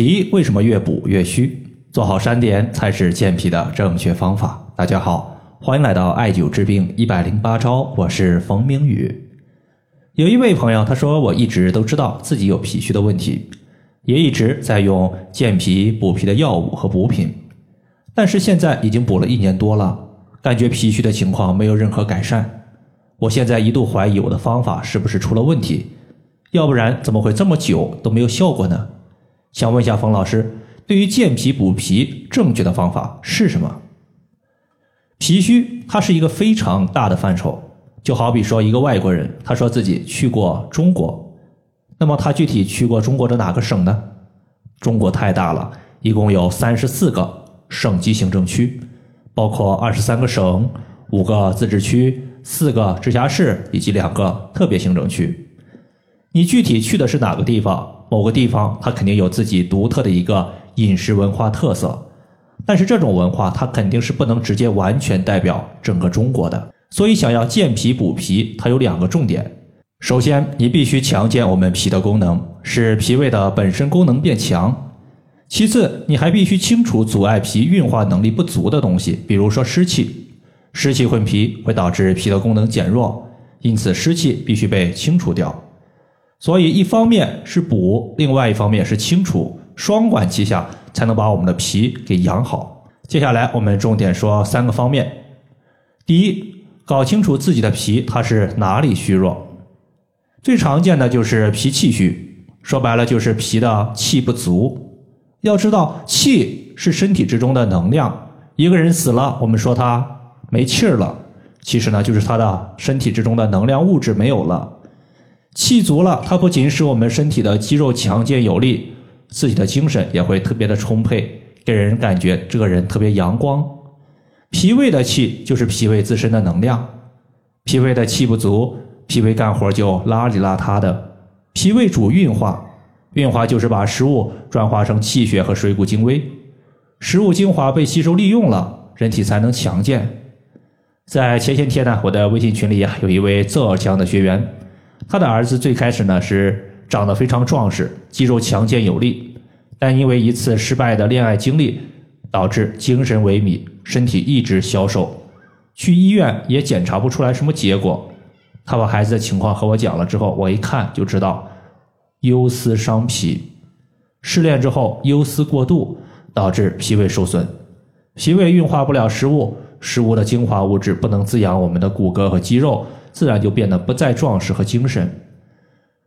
脾为什么越补越虚？做好三点才是健脾的正确方法。大家好，欢迎来到艾灸治病一百零八招，我是冯明宇。有一位朋友他说，我一直都知道自己有脾虚的问题，也一直在用健脾补脾的药物和补品，但是现在已经补了一年多了，感觉脾虚的情况没有任何改善。我现在一度怀疑我的方法是不是出了问题，要不然怎么会这么久都没有效果呢？想问一下冯老师，对于健脾补脾，正确的方法是什么？脾虚它是一个非常大的范畴，就好比说一个外国人，他说自己去过中国，那么他具体去过中国的哪个省呢？中国太大了，一共有三十四个省级行政区，包括二十三个省、五个自治区、四个直辖市以及两个特别行政区。你具体去的是哪个地方？某个地方它肯定有自己独特的一个饮食文化特色，但是这种文化它肯定是不能直接完全代表整个中国的。所以想要健脾补脾，它有两个重点：首先，你必须强健我们脾的功能，使脾胃的本身功能变强；其次，你还必须清除阻碍脾运化能力不足的东西，比如说湿气。湿气混脾会导致脾的功能减弱，因此湿气必须被清除掉。所以，一方面是补，另外一方面是清除，双管齐下，才能把我们的脾给养好。接下来，我们重点说三个方面。第一，搞清楚自己的脾它是哪里虚弱。最常见的就是脾气虚，说白了就是脾的气不足。要知道，气是身体之中的能量。一个人死了，我们说他没气儿了，其实呢，就是他的身体之中的能量物质没有了。气足了，它不仅使我们身体的肌肉强健有力，自己的精神也会特别的充沛，给人感觉这个人特别阳光。脾胃的气就是脾胃自身的能量，脾胃的气不足，脾胃干活就邋里邋遢的。脾胃主运化，运化就是把食物转化成气血和水谷精微，食物精华被吸收利用了，人体才能强健。在前些天呢，我的微信群里啊，有一位浙江的学员。他的儿子最开始呢是长得非常壮实，肌肉强健有力，但因为一次失败的恋爱经历，导致精神萎靡，身体一直消瘦，去医院也检查不出来什么结果。他把孩子的情况和我讲了之后，我一看就知道，忧思伤脾，失恋之后忧思过度，导致脾胃受损，脾胃运化不了食物，食物的精华物质不能滋养我们的骨骼和肌肉。自然就变得不再壮实和精神。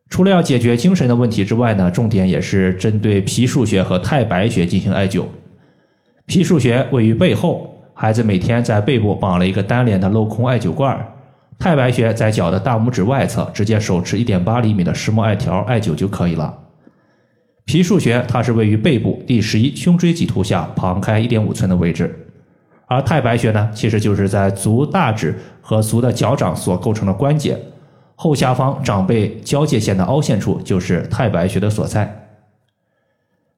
除了要解决精神的问题之外呢，重点也是针对脾腧穴和太白穴进行艾灸。脾腧穴位于背后，孩子每天在背部绑了一个单联的镂空艾灸罐；太白穴在脚的大拇指外侧，直接手持一点八厘米的石墨艾条艾灸就可以了。脾腧穴它是位于背部第十一胸椎棘突下旁开一点五寸的位置。而太白穴呢，其实就是在足大趾和足的脚掌所构成的关节后下方掌背交界线的凹陷处，就是太白穴的所在。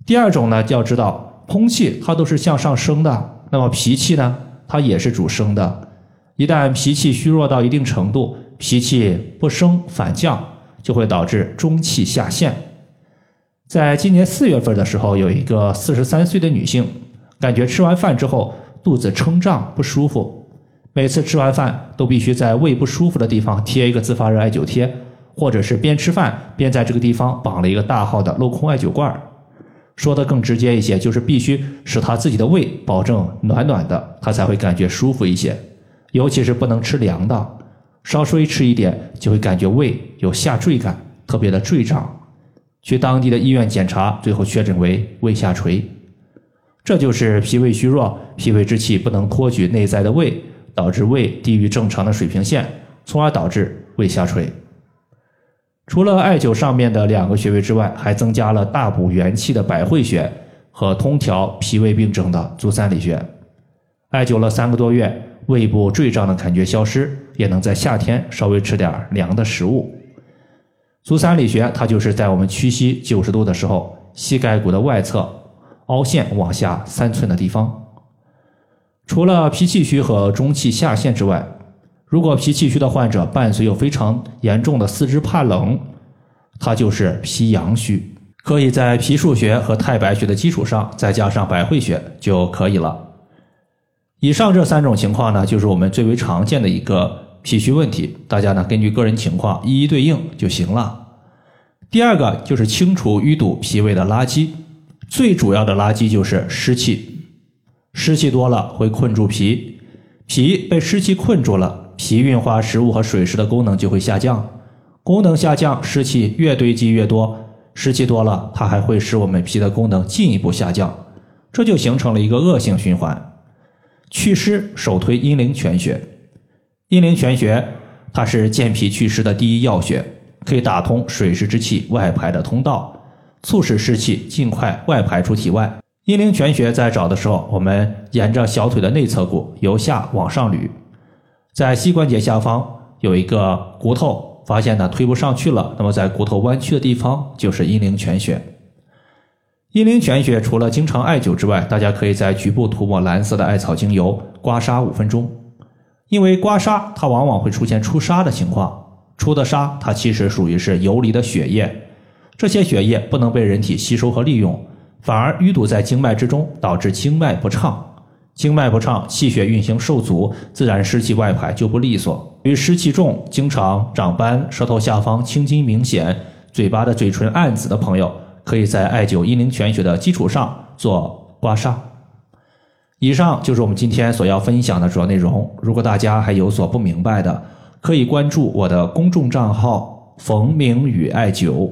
第二种呢，要知道空气它都是向上升的，那么脾气呢，它也是主升的。一旦脾气虚弱到一定程度，脾气不升反降，就会导致中气下陷。在今年四月份的时候，有一个四十三岁的女性，感觉吃完饭之后。肚子撑胀不舒服，每次吃完饭都必须在胃不舒服的地方贴一个自发热艾灸贴，或者是边吃饭边在这个地方绑了一个大号的镂空艾灸罐儿说的更直接一些，就是必须使他自己的胃保证暖暖的，他才会感觉舒服一些。尤其是不能吃凉的，稍微吃一点就会感觉胃有下坠感，特别的坠胀。去当地的医院检查，最后确诊为胃下垂。这就是脾胃虚弱，脾胃之气不能托举内在的胃，导致胃低于正常的水平线，从而导致胃下垂。除了艾灸上面的两个穴位之外，还增加了大补元气的百会穴和通调脾胃病症的足三里穴。艾灸了三个多月，胃部坠胀的感觉消失，也能在夏天稍微吃点凉的食物。足三里穴它就是在我们屈膝九十度的时候，膝盖骨的外侧。凹陷往下三寸的地方，除了脾气虚和中气下陷之外，如果脾气虚的患者伴随有非常严重的四肢怕冷，它就是脾阳虚。可以在脾腧穴和太白穴的基础上再加上百会穴就可以了。以上这三种情况呢，就是我们最为常见的一个脾虚问题，大家呢根据个人情况一一对应就行了。第二个就是清除淤堵脾胃的垃圾，最主要的垃圾就是湿气，湿气多了会困住脾，脾被湿气困住了，脾运化食物和水湿的功能就会下降，功能下降，湿气越堆积越多，湿气多了，它还会使我们脾的功能进一步下降，这就形成了一个恶性循环。祛湿首推阴陵泉穴，阴陵泉穴它是健脾祛湿的第一要穴，可以打通水湿之气外排的通道，促使湿气尽快外排出体外。阴陵泉穴在找的时候，我们沿着小腿的内侧骨由下往上捋，在膝关节下方有一个骨头，发现呢推不上去了，那么在骨头弯曲的地方就是阴陵泉穴。阴陵泉穴除了经常艾灸之外，大家可以在局部涂抹蓝色的艾草精油，刮痧五分钟。因为刮痧它往往会出现出痧的情况，出的痧它其实属于是游离的血液，这些血液不能被人体吸收和利用，反而淤堵在经脉之中，导致经脉不畅。经脉不畅，气血运行受阻，自然湿气外排就不利索。与湿气重、经常长斑、舌头下方青筋明显、嘴巴的嘴唇暗紫的朋友。可以在艾灸阴陵泉穴的基础上做刮痧。以上就是我们今天所要分享的主要内容。如果大家还有所不明白的，可以关注我的公众账号“冯明宇艾灸”，